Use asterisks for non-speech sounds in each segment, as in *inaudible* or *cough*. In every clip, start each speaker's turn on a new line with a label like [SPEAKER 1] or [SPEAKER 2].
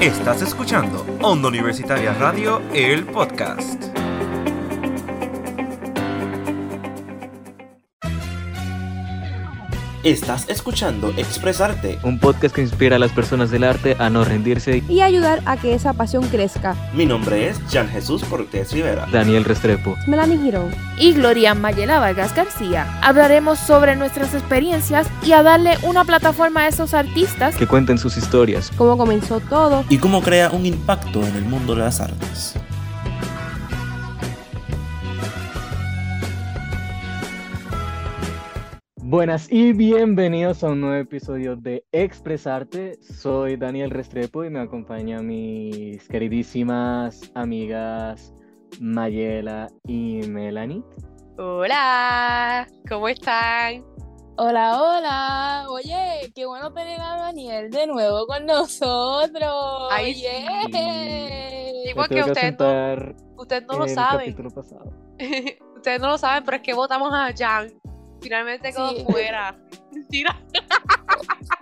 [SPEAKER 1] Estás escuchando Onda Universitaria Radio, el podcast. Estás escuchando Expresarte,
[SPEAKER 2] un podcast que inspira a las personas del arte a no rendirse
[SPEAKER 3] y ayudar a que esa pasión crezca.
[SPEAKER 1] Mi nombre es Jan Jesús Cortés Rivera,
[SPEAKER 2] Daniel Restrepo,
[SPEAKER 3] Melanie Girón
[SPEAKER 4] y Gloria Mayela Vargas García. Hablaremos sobre nuestras experiencias y a darle una plataforma a esos artistas
[SPEAKER 2] que cuenten sus historias,
[SPEAKER 3] cómo comenzó todo
[SPEAKER 1] y cómo crea un impacto en el mundo de las artes.
[SPEAKER 2] Buenas y bienvenidos a un nuevo episodio de Expresarte. Soy Daniel Restrepo y me acompañan mis queridísimas amigas Mayela y Melanie.
[SPEAKER 5] Hola, ¿cómo están?
[SPEAKER 4] Hola, hola. Oye, qué bueno tener a Daniel de nuevo con nosotros.
[SPEAKER 5] Ay,
[SPEAKER 4] sí.
[SPEAKER 5] Igual que ustedes no, usted no lo saben. *laughs* ustedes no lo saben, pero es que votamos a Jan finalmente quedó fuera. *laughs* Mentira.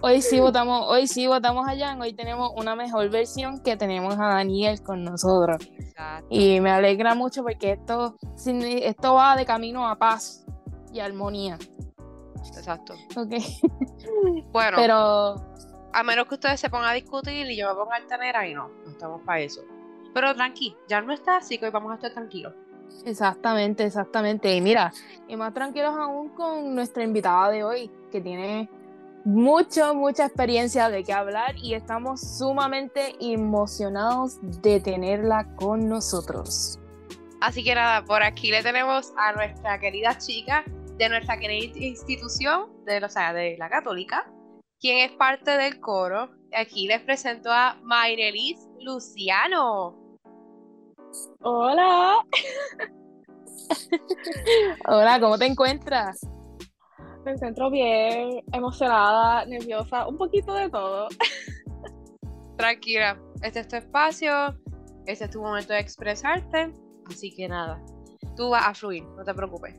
[SPEAKER 4] Hoy sí votamos, hoy sí votamos a Jan, hoy tenemos una mejor versión que tenemos a Daniel con nosotros. Y me alegra mucho porque esto, esto va de camino a paz y armonía.
[SPEAKER 5] Exacto.
[SPEAKER 4] Ok.
[SPEAKER 5] Bueno.
[SPEAKER 4] Pero.
[SPEAKER 5] A menos que ustedes se pongan a discutir y yo me ponga a tener ahí, no, no estamos para eso. Pero tranqui, ya no está, así que hoy vamos a estar tranquilos.
[SPEAKER 4] Exactamente, exactamente. Y mira, y más tranquilos aún con nuestra invitada de hoy, que tiene mucho, mucha experiencia de qué hablar y estamos sumamente emocionados de tenerla con nosotros.
[SPEAKER 5] Así que nada, por aquí le tenemos a nuestra querida chica de nuestra querida institución, de, o sea, de la católica, quien es parte del coro. Aquí les presento a Mayrelis Luciano.
[SPEAKER 6] Hola. *laughs*
[SPEAKER 4] Hola, ¿cómo te encuentras?
[SPEAKER 6] Me encuentro bien, emocionada, nerviosa, un poquito de todo.
[SPEAKER 5] Tranquila, este es tu espacio, este es tu momento de expresarte, así que nada, tú vas a fluir, no te preocupes.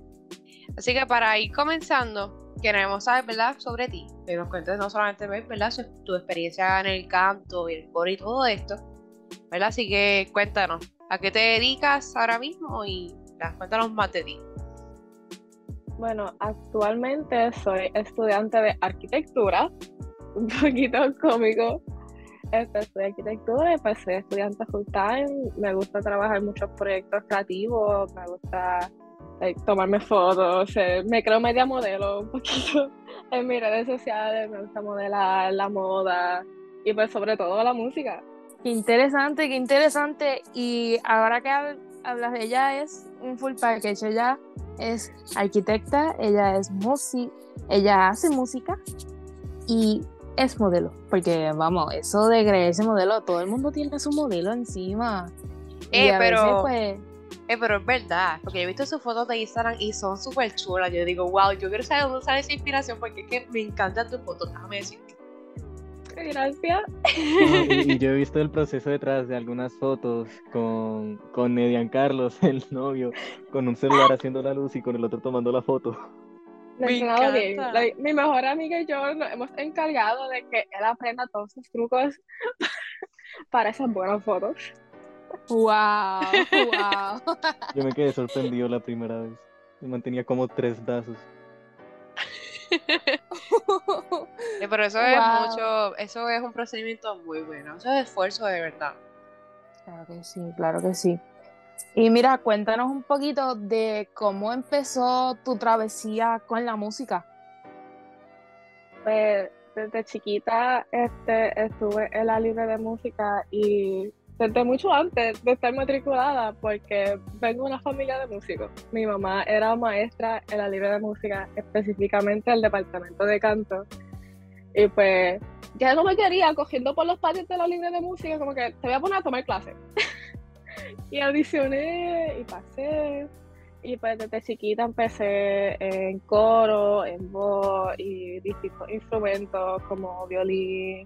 [SPEAKER 5] Así que para ir comenzando, queremos saber, ¿verdad?, sobre ti, que nos cuentes no solamente, ¿verdad?, tu experiencia en el canto y el coro y todo esto, ¿verdad? Así que cuéntanos, ¿A qué te dedicas ahora mismo? Y cuéntanos más de ti.
[SPEAKER 6] Bueno, actualmente soy estudiante de arquitectura, *laughs* un poquito cómico. Este, estudio arquitectura y pues soy estudiante full time. Me gusta trabajar muchos proyectos creativos, me gusta tomarme fotos, me creo media modelo un poquito *laughs* en mis redes sociales, me gusta modelar la moda y pues sobre todo la música.
[SPEAKER 4] Qué interesante, qué interesante. Y ahora que hablas de ella, es un full package. Ella es arquitecta, ella es música, ella hace música y es modelo. Porque, vamos, eso de creerse modelo, todo el mundo tiene su modelo encima.
[SPEAKER 5] Eh, pero. Pues, eh, pero es verdad, porque yo he visto sus fotos de Instagram y son súper chulas. Yo digo, wow, yo quiero saber dónde sale esa inspiración porque es que me encantan tus fotos, déjame decirte.
[SPEAKER 6] Gracias.
[SPEAKER 2] y, *laughs* yo he visto el proceso detrás de algunas fotos con, con Edian Carlos, *laughs* el novio, con un celular haciendo la luz y con el otro tomando la foto.
[SPEAKER 6] Me mi mejor amiga y yo nos hemos encargado de que él aprenda todos sus trucos *laughs* para esas buenas fotos.
[SPEAKER 4] Wow, wow.
[SPEAKER 2] Yo me quedé sorprendido la primera vez. Me mantenía como tres brazos.
[SPEAKER 5] Pero eso es mucho, eso es un procedimiento muy bueno, eso es esfuerzo de verdad.
[SPEAKER 4] Claro que sí, claro que sí. Y mira, cuéntanos un poquito de cómo empezó tu travesía con la música.
[SPEAKER 6] Pues desde chiquita este, estuve en la libre de música y desde mucho antes de estar matriculada, porque vengo de una familia de músicos. Mi mamá era maestra en la libre de música, específicamente el departamento de canto. Y pues ya no me quería cogiendo por los patios de la libre de música, como que te voy a poner a tomar clases. *laughs* y audicioné y pasé. Y pues desde chiquita empecé en coro, en voz y distintos instrumentos como violín,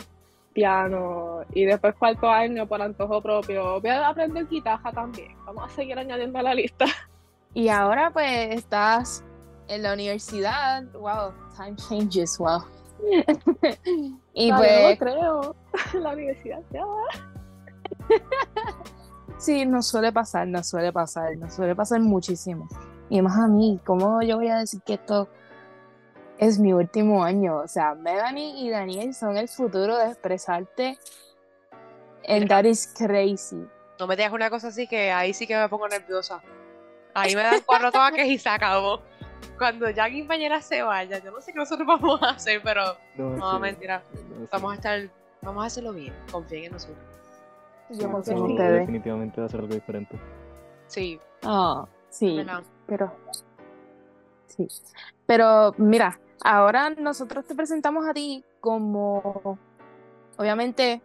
[SPEAKER 6] piano y después cuarto año por antojo propio voy a aprender guitarra también. Vamos a seguir añadiendo a la lista. *laughs*
[SPEAKER 4] Y ahora pues estás en la universidad. Wow, time changes, wow. *laughs*
[SPEAKER 6] y pues... No creo, *laughs* la universidad ya.
[SPEAKER 4] Sí, nos suele pasar, nos suele pasar, nos suele pasar muchísimo. Y más a mí, ¿cómo yo voy a decir que esto es mi último año? O sea, Melanie y Daniel son el futuro de expresarte. And that is crazy.
[SPEAKER 5] No me digas una cosa así que ahí sí que me pongo nerviosa. Ahí me dan cuatro toques y se acabó. Cuando ya compañera se vaya, yo no sé qué nosotros vamos a hacer, pero no,
[SPEAKER 2] sí,
[SPEAKER 5] mentira.
[SPEAKER 2] no.
[SPEAKER 5] Vamos a estar, vamos a hacerlo bien. Confíen en nosotros.
[SPEAKER 4] Yo confío en ustedes.
[SPEAKER 2] Definitivamente va a ser algo diferente.
[SPEAKER 5] Sí,
[SPEAKER 4] Ah, sí. Pero, sí. Pero mira, ahora nosotros te presentamos a ti como, obviamente,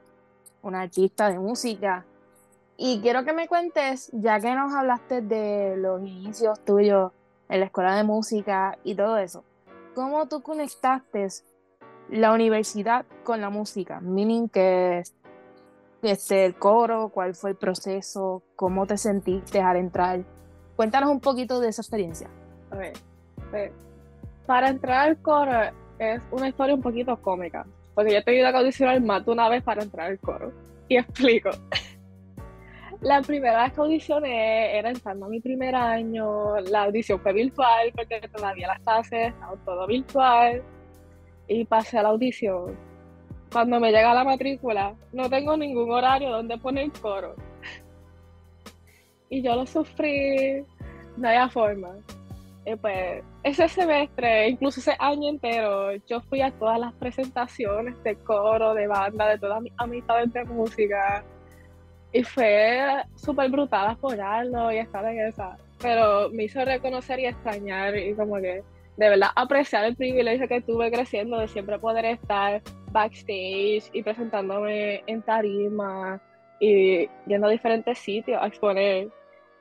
[SPEAKER 4] un artista de música. Y quiero que me cuentes, ya que nos hablaste de los inicios tuyos en la escuela de música y todo eso, ¿cómo tú conectaste la universidad con la música? Meaning que este, el coro, cuál fue el proceso, cómo te sentiste al entrar. Cuéntanos un poquito de esa experiencia.
[SPEAKER 6] A ver, pues, para entrar al coro es una historia un poquito cómica, porque yo he tenido que audicionar más de una vez para entrar al coro. Y explico. La primera vez que audicioné era entrando a mi primer año, la audición fue virtual, porque todavía las clases estaban todo virtual, y pasé a la audición. Cuando me llega la matrícula, no tengo ningún horario donde poner coro. Y yo lo sufrí, no había forma. Y pues ese semestre, incluso ese año entero, yo fui a todas las presentaciones de coro, de banda, de todas mis amistades de música. Y fue súper brutal apoyarlo y estar en esa. Pero me hizo reconocer y extrañar y como que de verdad apreciar el privilegio que tuve creciendo de siempre poder estar backstage y presentándome en tarima y yendo a diferentes sitios a exponer.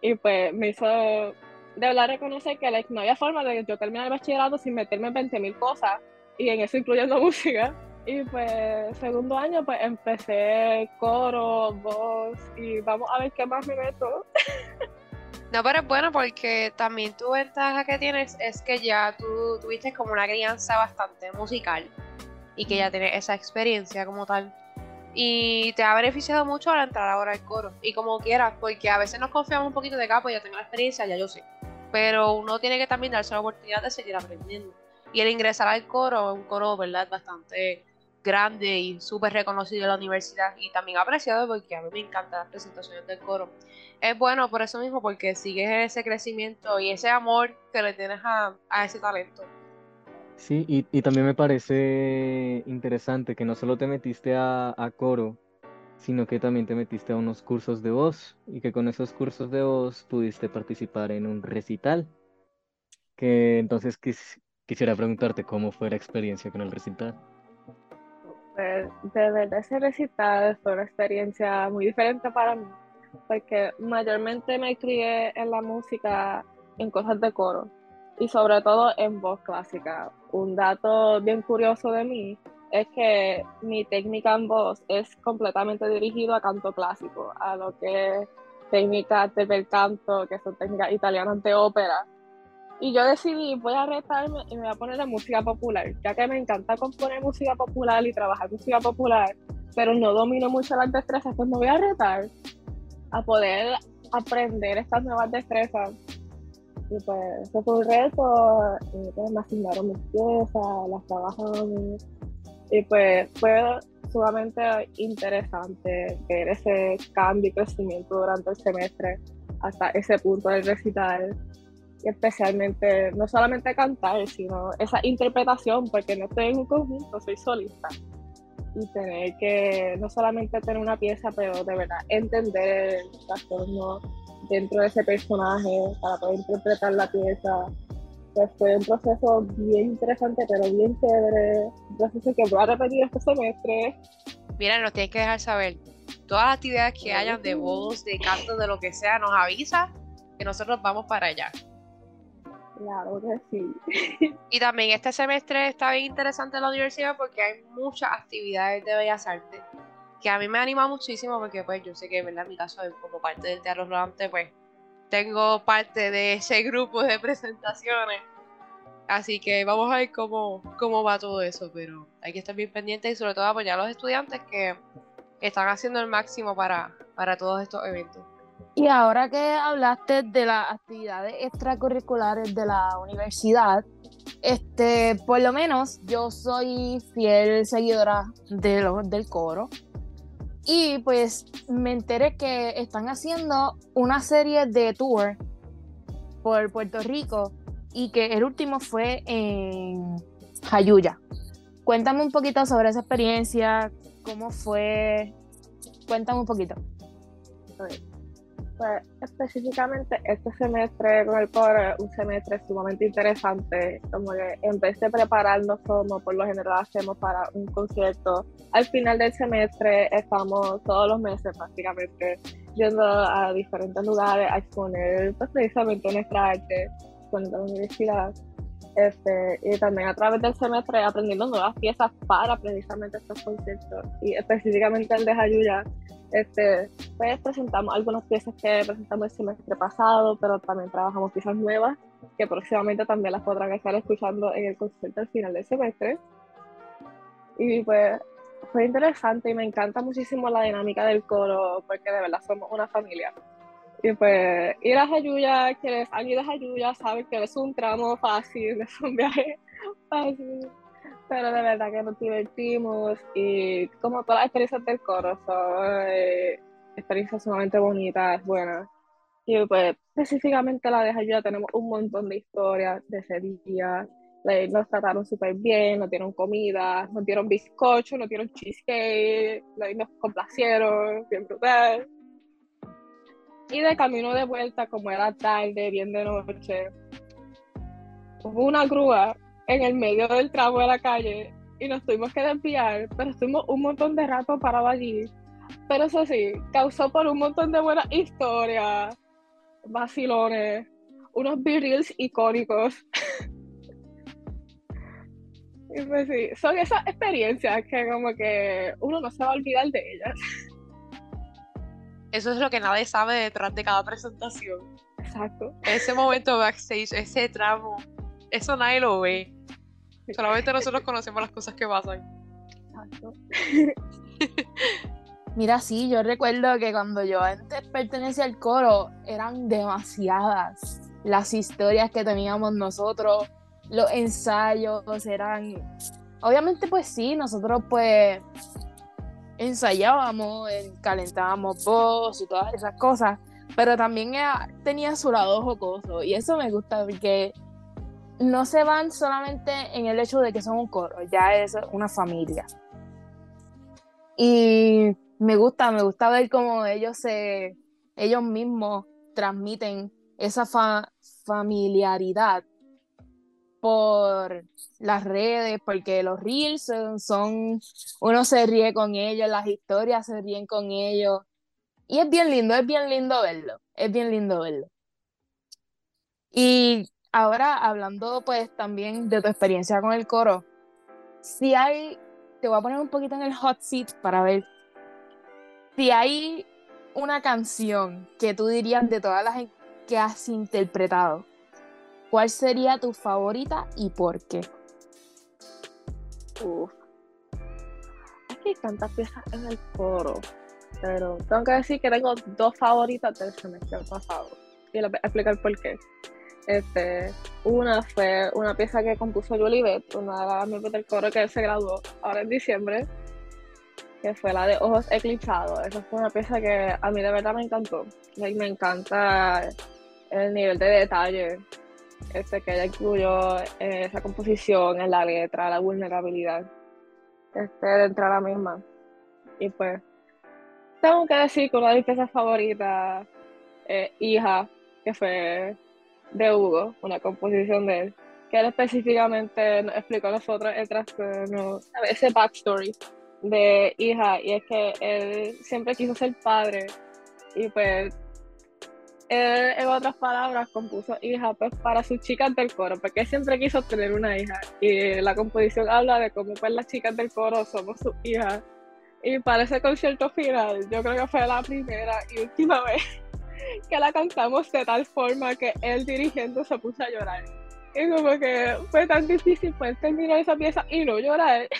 [SPEAKER 6] Y pues me hizo de verdad reconocer que like, no había forma de yo terminar el bachillerato sin meterme en 20.000 cosas y en eso incluyendo *laughs* música. Y pues segundo año pues empecé coro, voz y vamos a ver qué más me meto. *laughs*
[SPEAKER 5] No, pero es bueno porque también tu ventaja que tienes es que ya tú tuviste como una crianza bastante musical y que ya tienes esa experiencia como tal. Y te ha beneficiado mucho al entrar ahora al coro. Y como quieras, porque a veces nos confiamos un poquito de capo, ya tengo la experiencia, ya yo sé. Pero uno tiene que también darse la oportunidad de seguir aprendiendo. Y el ingresar al coro, un coro, ¿verdad? Bastante grande y súper reconocido en la universidad y también apreciado porque a mí me encantan las presentaciones del coro. Es bueno por eso mismo, porque sigues ese crecimiento y ese amor que le tienes a, a ese talento.
[SPEAKER 2] Sí, y, y también me parece interesante que no solo te metiste a, a coro, sino que también te metiste a unos cursos de voz y que con esos cursos de voz pudiste participar en un recital. Que entonces quis- quisiera preguntarte cómo fue la experiencia con el recital.
[SPEAKER 6] Pues, de verdad ese recital fue una experiencia muy diferente para mí, porque mayormente me crié en la música en cosas de coro y sobre todo en voz clásica. Un dato bien curioso de mí es que mi técnica en voz es completamente dirigido a canto clásico, a lo que es técnicas de bel canto, que son técnicas italianas de ópera. Y yo decidí, voy a retarme y me voy a poner en música popular, ya que me encanta componer música popular y trabajar música popular, pero no domino mucho las destrezas, pues me voy a retar a poder aprender estas nuevas destrezas. Y pues eso fue un reto, y pues me asignaron mis piezas, las trabajamos, y pues fue sumamente interesante ver ese cambio y crecimiento durante el semestre hasta ese punto del recital y especialmente no solamente cantar, sino esa interpretación, porque no estoy en un conjunto, soy solista. Y tener que no solamente tener una pieza, pero de verdad entender el trastorno dentro de ese personaje para poder interpretar la pieza. Pues fue un proceso bien interesante, pero bien chévere. Un proceso que voy a repetir este semestre.
[SPEAKER 5] Mira, nos tienes que dejar saber. Todas las actividades que hayan de voz, de canto, de lo que sea, nos avisa que nosotros vamos para allá.
[SPEAKER 6] Claro que sí. *laughs*
[SPEAKER 5] Y también este semestre está bien interesante en la universidad porque hay muchas actividades de Bellas Artes que a mí me anima muchísimo porque pues yo sé que, ¿verdad? En mi caso, como parte del Teatro Rodante, pues tengo parte de ese grupo de presentaciones. Así que vamos a ver cómo, cómo va todo eso, pero hay que estar bien pendientes y sobre todo apoyar a los estudiantes que están haciendo el máximo para, para todos estos eventos.
[SPEAKER 4] Y ahora que hablaste de las actividades extracurriculares de la universidad, este, por lo menos yo soy fiel seguidora de lo- del coro. Y pues me enteré que están haciendo una serie de tour por Puerto Rico y que el último fue en Jayuya. Cuéntame un poquito sobre esa experiencia, cómo fue. Cuéntame un poquito.
[SPEAKER 6] Pues específicamente este semestre con el es un semestre sumamente interesante, como que en vez prepararnos como por lo general hacemos para un concierto, al final del semestre estamos todos los meses prácticamente yendo a diferentes lugares a exponer pues, precisamente nuestra arte con la universidad. Este, y también a través del semestre aprendiendo nuevas piezas para precisamente estos conciertos y específicamente el de Jayuya este, pues presentamos algunas piezas que presentamos el semestre pasado, pero también trabajamos piezas nuevas que próximamente también las podrán estar escuchando en el concierto al final del semestre. Y pues fue interesante y me encanta muchísimo la dinámica del coro porque de verdad somos una familia. Y pues ir a Jayuya, quienes han ido a Jayuya saben que es un tramo fácil, es *laughs* un viaje fácil pero de verdad que nos divertimos y como todas las experiencias del coro son eh, experiencias sumamente bonitas, buenas. Y pues específicamente la de Jayuya tenemos un montón de historias de ese día. Like, nos trataron súper bien, nos dieron comida, nos dieron bizcocho, nos dieron cheesecake, nos complacieron, bien brutal. Y de camino de vuelta, como era tarde, bien de noche, hubo una grúa en el medio del tramo de la calle y nos tuvimos que desviar, pero estuvimos un montón de rato parados allí. Pero eso sí, causó por un montón de buenas historias, vacilones, unos virils icónicos. *laughs* y pues sí, son esas experiencias que como que uno no se va a olvidar de ellas. *laughs*
[SPEAKER 5] Eso es lo que nadie sabe detrás de cada presentación.
[SPEAKER 6] Exacto.
[SPEAKER 5] Ese momento backstage, ese tramo, eso nadie lo ve. Solamente nosotros conocemos las cosas que pasan.
[SPEAKER 6] Exacto. *laughs*
[SPEAKER 4] Mira, sí, yo recuerdo que cuando yo antes pertenecía al coro eran demasiadas las historias que teníamos nosotros, los ensayos eran... Obviamente pues sí, nosotros pues ensayábamos, calentábamos voz y todas esas cosas, pero también tenía su lado jocoso y eso me gusta porque no se van solamente en el hecho de que son un coro, ya es una familia. Y me gusta, me gusta ver cómo ellos se, ellos mismos transmiten esa fa- familiaridad por las redes, porque los reels son, uno se ríe con ellos, las historias se ríen con ellos. Y es bien lindo, es bien lindo verlo, es bien lindo verlo. Y ahora hablando pues también de tu experiencia con el coro, si hay, te voy a poner un poquito en el hot seat para ver si hay una canción que tú dirías de todas las que has interpretado, ¿cuál sería tu favorita y por qué?
[SPEAKER 6] Uf. Es que hay tantas piezas en el coro, pero tengo que decir que tengo dos favoritas del semestre pasado. Y les voy a explicar por qué. Este, una fue una pieza que compuso Julie Beth, una de las miembros del coro que se graduó ahora en diciembre, que fue la de Ojos Eclipsados. Esa fue una pieza que a mí de verdad me encantó. Me encanta el nivel de detalle este, que ella incluyó en esa composición, en la letra, la vulnerabilidad este, dentro de la misma. Y pues, tengo que decir que una de mis piezas favoritas es Hija, que fue de Hugo, una composición de él, que él específicamente nos explicó a nosotros el trastorno, ¿sabes? ese backstory de Hija, y es que él siempre quiso ser padre, y pues él, en otras palabras, compuso hija pues, para sus chicas del coro, porque siempre quiso tener una hija. Y la composición habla de cómo pues, las chicas del coro somos sus hijas. Y para ese concierto final, yo creo que fue la primera y última *laughs* vez que la cantamos de tal forma que él dirigiendo se puso a llorar. Y como que fue tan difícil pues terminar esa pieza y no llorar. *laughs*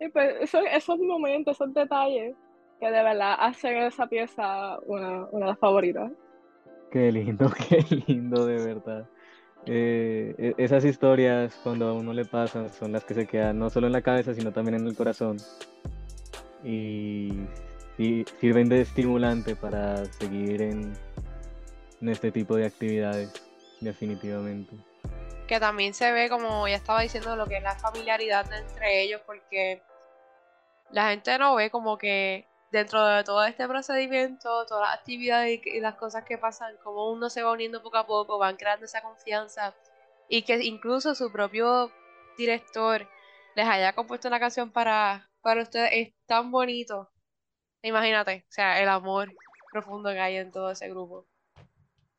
[SPEAKER 6] Y pues son esos momentos, esos detalles que de verdad hacen esa pieza una, una de las favoritas.
[SPEAKER 2] Qué lindo, *laughs* qué lindo, de verdad. Eh, e- esas historias, cuando a uno le pasan, son las que se quedan no solo en la cabeza, sino también en el corazón. Y, y sirven de estimulante para seguir en, en este tipo de actividades, definitivamente.
[SPEAKER 5] que también se ve, como ya estaba diciendo, lo que es la familiaridad entre ellos, porque la gente no ve como que dentro de todo este procedimiento, todas las actividades y, las cosas que pasan, como uno se va uniendo poco a poco, van creando esa confianza y que incluso su propio director les haya compuesto una canción para, para ustedes, es tan bonito. Imagínate, o sea, el amor profundo que hay en todo ese grupo.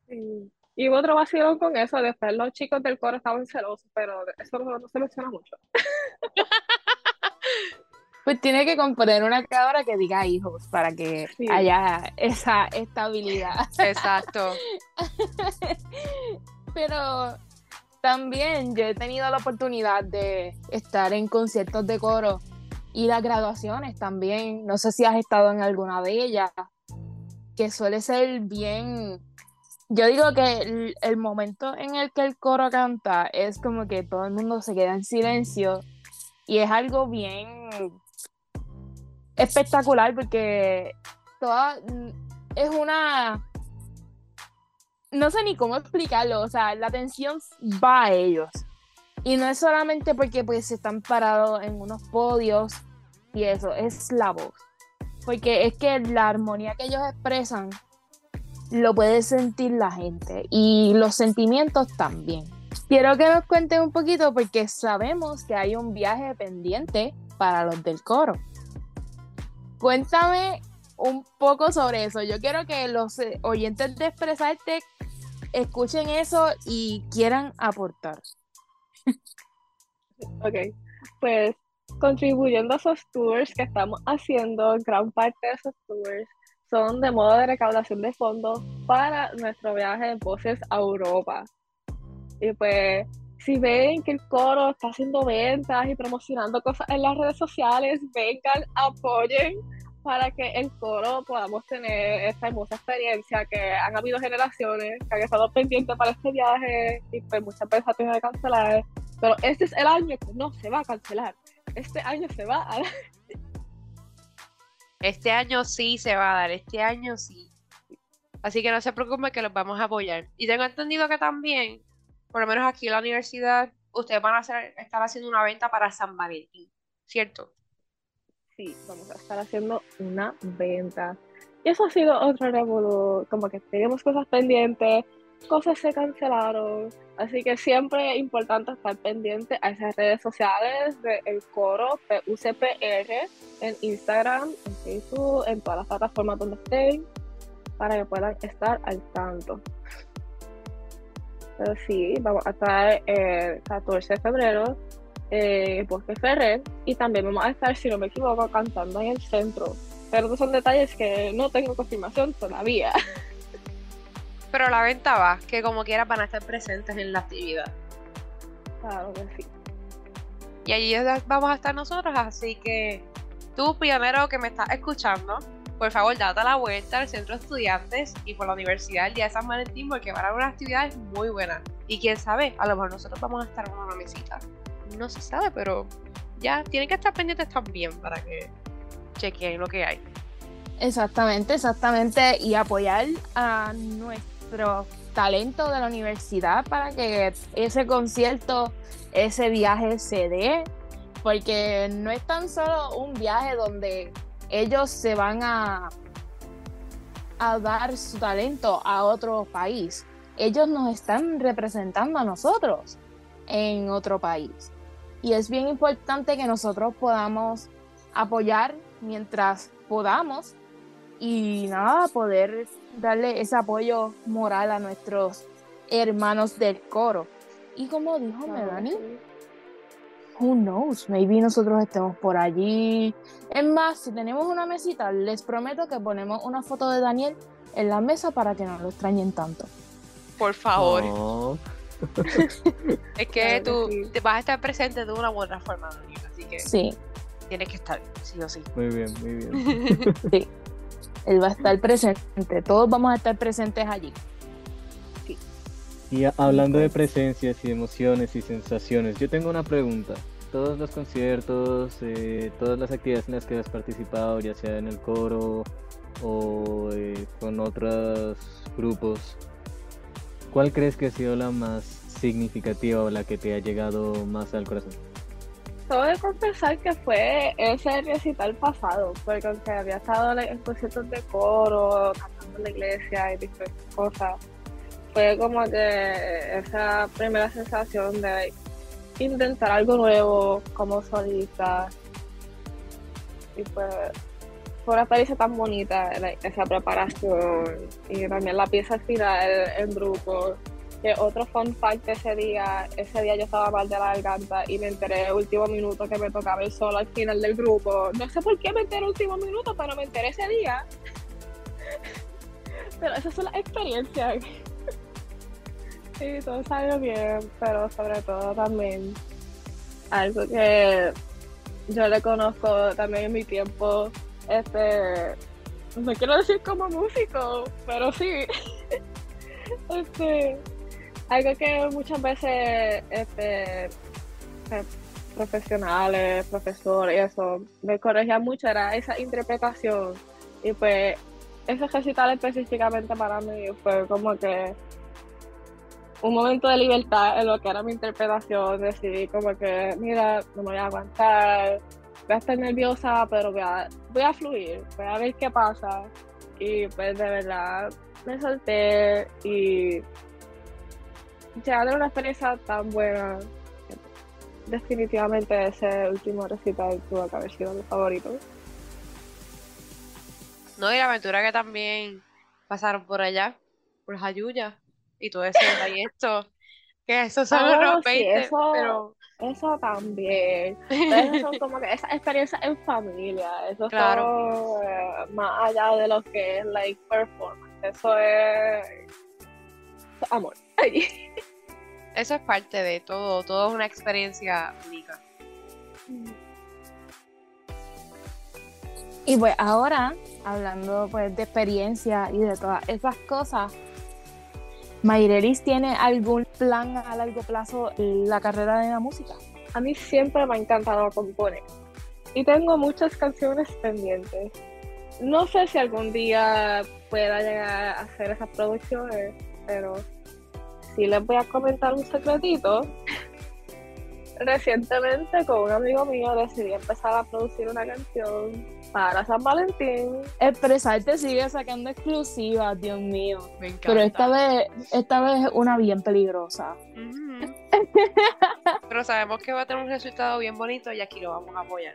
[SPEAKER 6] Sí. Y hubo otro vacío con eso, después los chicos del coro estaban celosos, pero eso no, no se menciona mucho. *laughs*
[SPEAKER 4] Pues tiene que componer una cabra que diga hijos para que
[SPEAKER 6] Sí.
[SPEAKER 4] haya esa estabilidad.
[SPEAKER 5] Exacto. *laughs*
[SPEAKER 4] Pero también yo he tenido la oportunidad de estar en conciertos de coro y las graduaciones también. No sé si has estado en alguna de ellas, que suele ser bien... Yo digo que el, el momento en el que el coro canta es como que todo el mundo se queda en silencio y es algo bien espectacular porque toda es una no sé ni cómo explicarlo, o sea, la atención va a ellos. Y no es solamente porque pues están parados en unos podios y eso, es la voz. Porque es que la armonía que ellos expresan lo puede sentir la gente y los sentimientos también. Quiero que nos cuenten un poquito porque sabemos que hay un viaje pendiente para los del coro. Cuéntame un poco sobre eso. Yo quiero que los eh, oyentes de Expresarte escuchen eso y quieran aportar.
[SPEAKER 6] Ok, pues contribuyendo a esos tours que estamos haciendo, gran parte de esos tours son de modo de recaudación de fondos para nuestro viaje de voces a Europa. Y pues, si ven que el coro está haciendo ventas y promocionando cosas en las redes sociales, vengan, apoyen para que el coro podamos tener esta hermosa experiencia que han habido generaciones que han estado pendientes para este viaje y pues muchas veces ha tenido que cancelar. Pero este es el año que no se va a cancelar. Este año se va a dar.
[SPEAKER 5] Este año sí se va a dar, este año sí. Así que no se preocupen que los vamos a apoyar. Y tengo entendido que también, por lo menos aquí en la universidad, ustedes van a estar haciendo una venta para San Valentín, ¿cierto?
[SPEAKER 6] Sí, vamos a estar haciendo una venta. Y eso ha sido otro revolú, como que tenemos cosas pendientes, cosas se cancelaron, así que siempre es importante estar pendiente a esas redes sociales del coro UCPR, en Instagram, en Facebook, en todas las plataformas donde estén, para que puedan estar al tanto. Pero sí, vamos a estar el 14 de febrero eh, Bosque Ferrer y también vamos a estar, si no me equivoco, cantando en el centro. Pero son detalles que no tengo confirmación todavía. *laughs*
[SPEAKER 5] Pero la venta va, que como quiera van a estar presentes en la actividad.
[SPEAKER 6] Claro que sí.
[SPEAKER 5] Y allí vamos a estar nosotros, así que tú, pionero que me estás escuchando, por favor, date la vuelta al centro de estudiantes y por la universidad el día de San Valentín, porque van a haber unas actividades muy buenas. Y quién sabe, a lo mejor nosotros vamos a estar en una mesita. No se sabe, pero ya tienen que estar pendientes también para que chequeen lo que hay.
[SPEAKER 4] Exactamente, exactamente. Y apoyar a nuestro talento de la universidad para que ese concierto, ese viaje se dé. Porque no es tan solo un viaje donde ellos se van a, a dar su talento a otro país. Ellos nos están representando a nosotros en otro país. Y es bien importante que nosotros podamos apoyar mientras podamos y nada, poder darle ese apoyo moral a nuestros hermanos del coro. Y como dijo Melanie. Who knows, maybe nosotros estemos por allí. Es más, si tenemos una mesita, les prometo que ponemos una foto de Daniel en la mesa para que no lo extrañen tanto.
[SPEAKER 5] Por favor.
[SPEAKER 2] No. *laughs*
[SPEAKER 5] Es que tú
[SPEAKER 6] sí.
[SPEAKER 5] te vas a estar presente de una u otra forma, Daniel, así que
[SPEAKER 4] Sí,
[SPEAKER 5] tienes que estar, sí o sí.
[SPEAKER 2] Muy bien, muy bien. *laughs*
[SPEAKER 4] Sí. Él va a estar presente. Todos vamos a estar presentes allí.
[SPEAKER 2] Y hablando de presencias y emociones y sensaciones, yo tengo una pregunta. Todos los conciertos, eh, todas las actividades en las que has participado, ya sea en el coro o eh, con otros grupos, ¿cuál crees que ha sido la más significativa o la que te ha llegado más al corazón?
[SPEAKER 6] Tengo que confesar que fue ese recital pasado, porque aunque había estado en conciertos de coro, cantando en la iglesia y diferentes cosas, fue como que esa primera sensación de intentar algo nuevo como solista. Y pues fue una experiencia tan bonita, esa preparación y también la pieza final en grupo. Que otro fun fact ese día, ese día yo estaba mal de la garganta y me enteré el último minuto que me tocaba el solo al final del grupo. No sé por qué me enteré el último minuto, pero me enteré ese día. *laughs* Pero esas son las experiencias. Sí, todo salió bien, pero sobre todo también algo que yo le conozco también en mi tiempo, este, no quiero decir como músico, pero sí. *laughs* Este, algo que muchas veces este, eh, profesionales, profesores eso, me corregían mucho era esa interpretación. Y pues ese recital específicamente para mí fue como que un momento de libertad en lo que era mi interpretación. Decidí como que, mira, no me voy a aguantar, voy a estar nerviosa, pero voy a, voy a fluir, voy a ver qué pasa. Y pues de verdad me solté y ya de una experiencia tan buena. Definitivamente ese último recital tuvo que haber sido mi favorito.
[SPEAKER 5] No, y la aventura que también pasaron por allá, por Jayuya, y todo ese trayecto, que esos son
[SPEAKER 6] Ah,
[SPEAKER 5] unos
[SPEAKER 6] sí,
[SPEAKER 5] 20,
[SPEAKER 6] eso-
[SPEAKER 5] pero
[SPEAKER 6] Eso también. Esas son como que esas experiencias en familia. Eso
[SPEAKER 5] Claro.
[SPEAKER 6] es eh, más allá de lo que es like performance. Eso es eso es amor.
[SPEAKER 5] eso es parte de todo, todo es una experiencia única.
[SPEAKER 4] Y pues ahora, hablando pues de experiencia y de todas esas cosas, Mayrelis tiene algún plan a largo plazo en la carrera de la música.
[SPEAKER 6] A mí siempre me ha encantado componer. Y tengo muchas canciones pendientes. No sé si algún día pueda llegar a hacer esas producciones, pero sí les voy a comentar un secretito. Recientemente con un amigo mío decidí empezar a producir una canción para San Valentín.
[SPEAKER 4] Expresarte sigue sacando exclusivas, Dios mío.
[SPEAKER 5] Me encanta.
[SPEAKER 4] Pero esta vez, esta vez es una bien peligrosa. *laughs*
[SPEAKER 5] Pero sabemos que va a tener un resultado bien bonito y aquí lo vamos a apoyar.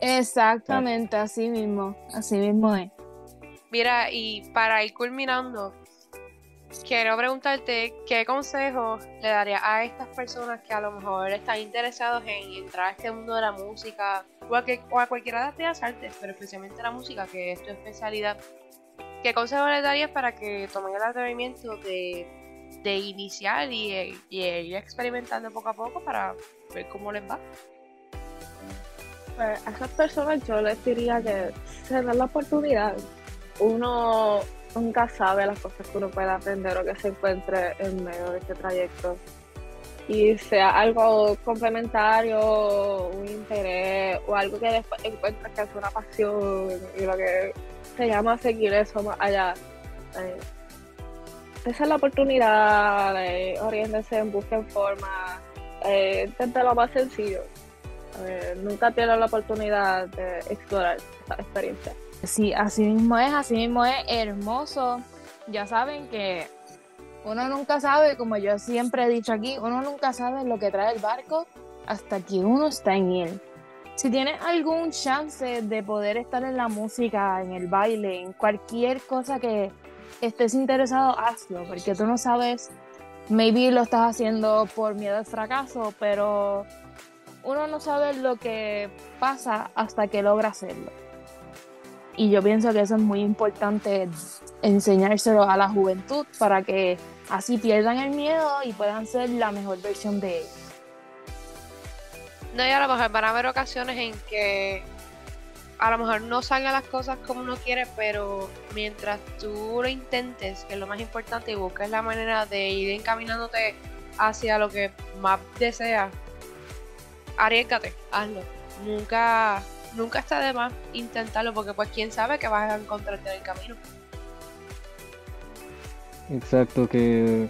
[SPEAKER 4] Exactamente, así mismo, así mismo es.
[SPEAKER 5] Mira, y para ir culminando, quiero preguntarte qué consejos le darías a estas personas que a lo mejor están interesados en entrar a este mundo de la música o a, que- o a cualquiera de las artes, pero especialmente la música, que es tu especialidad. ¿Qué consejos les darías para que tomen el atrevimiento de, de iniciar y, y ir experimentando poco a poco para ver cómo les va?
[SPEAKER 6] Pues a esas personas yo les diría que se den la oportunidad. Uno nunca sabe las cosas que uno puede aprender o que se encuentre en medio de este trayecto. Y sea algo complementario, un interés o algo que después encuentres que es una pasión y lo que se llama seguir eso más allá. Eh, esa es la oportunidad, eh, oriéntense, busquen forma, eh, lo más sencillo. Eh, nunca pierdan la oportunidad de explorar esa experiencia.
[SPEAKER 4] Sí, así mismo es, así mismo es hermoso. Ya saben que uno nunca sabe, como yo siempre he dicho aquí, uno nunca sabe lo que trae el barco hasta que uno está en él. Si tienes algún chance de poder estar en la música, en el baile, en cualquier cosa que estés interesado, hazlo, porque tú no sabes, maybe lo estás haciendo por miedo al fracaso, pero uno no sabe lo que pasa hasta que logra hacerlo. Y yo pienso que eso es muy importante enseñárselo a la juventud para que así pierdan el miedo y puedan ser la mejor versión de ellos.
[SPEAKER 5] No, y a lo mejor van a haber ocasiones en que a lo mejor no salgan las cosas como uno quiere, pero mientras tú lo intentes, que es lo más importante, y busques la manera de ir encaminándote hacia lo que más deseas, arriesgate, hazlo. Nunca, nunca está de más intentarlo, porque pues quién sabe que vas a encontrarte en el camino.
[SPEAKER 2] Exacto, que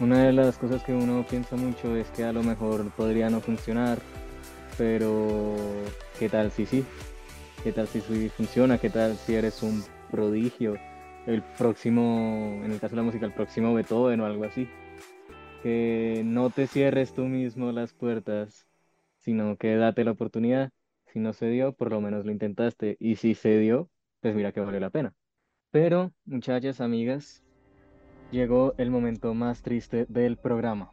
[SPEAKER 2] una de las cosas que uno piensa mucho es que a lo mejor podría no funcionar, pero ¿qué tal si sí? ¿Qué tal si sí funciona? ¿Qué tal si eres un prodigio? El próximo, en el caso de la música, el próximo Beethoven o algo así. Que no te cierres tú mismo las puertas, sino que date la oportunidad. Si no se dio, por lo menos lo intentaste. Y si se dio, pues mira que vale la pena. Pero, muchachas, amigas, llegó el momento más triste del programa.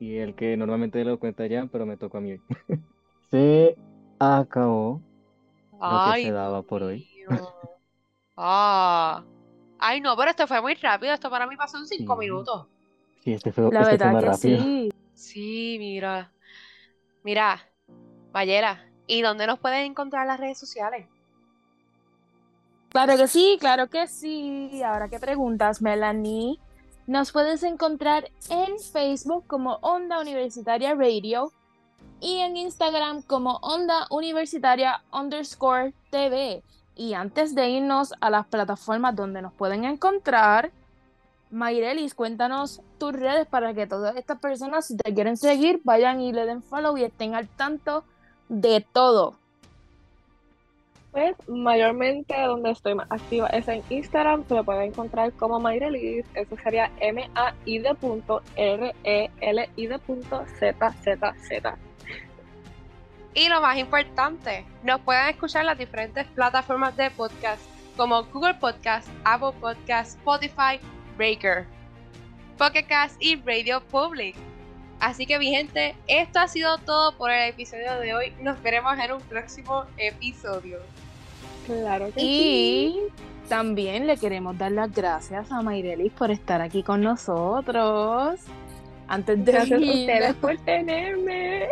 [SPEAKER 2] Y el que normalmente lo cuenta ya, pero me tocó a mí hoy. *laughs* se acabó lo que
[SPEAKER 5] Ay,
[SPEAKER 2] se daba por hoy.
[SPEAKER 5] Ah. Ay, no, pero esto fue muy rápido. Esto para mí pasó en cinco
[SPEAKER 2] Sí.
[SPEAKER 5] minutos.
[SPEAKER 2] Sí, este fue,
[SPEAKER 4] La
[SPEAKER 2] este fue
[SPEAKER 4] verdad
[SPEAKER 2] más
[SPEAKER 4] que
[SPEAKER 2] rápido.
[SPEAKER 4] sí.
[SPEAKER 5] Sí, mira. Mira, Mayela, ¿y dónde nos pueden encontrar en las redes sociales?
[SPEAKER 4] Claro que sí, claro que sí. Ahora que preguntas, Melanie, nos puedes encontrar en Facebook como Onda Universitaria Radio y en Instagram como Onda Universitaria underscore TV. Y antes de irnos a las plataformas donde nos pueden encontrar, Mayrelis, cuéntanos tus redes para que todas estas personas, si te quieren seguir, vayan y le den follow y estén al tanto de todo.
[SPEAKER 6] Pues mayormente donde estoy más activa es en Instagram, se me puede encontrar como Mayrelis, eso sería M-A-I de punto R-E-L-I de punto Z-Z-Z.
[SPEAKER 5] Y lo más importante, nos pueden escuchar en las diferentes plataformas de podcast como Google Podcast, Apple Podcast, Spotify, Breaker, Pocket Cast y Radio Public. Así que mi gente, esto ha sido todo por el episodio de hoy. Nos veremos en un próximo episodio.
[SPEAKER 6] Claro que sí.
[SPEAKER 4] Y también le queremos dar las gracias a Mayrelis por estar aquí con nosotros. Antes de
[SPEAKER 6] Gracias a ustedes por tenerme.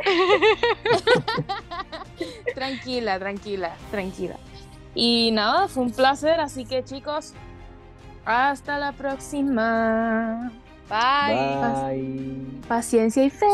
[SPEAKER 6] *laughs*
[SPEAKER 4] tranquila, tranquila, tranquila. Y nada, fue un placer, así que chicos, hasta la próxima.
[SPEAKER 5] Bye.
[SPEAKER 2] Bye.
[SPEAKER 4] Paciencia y fe.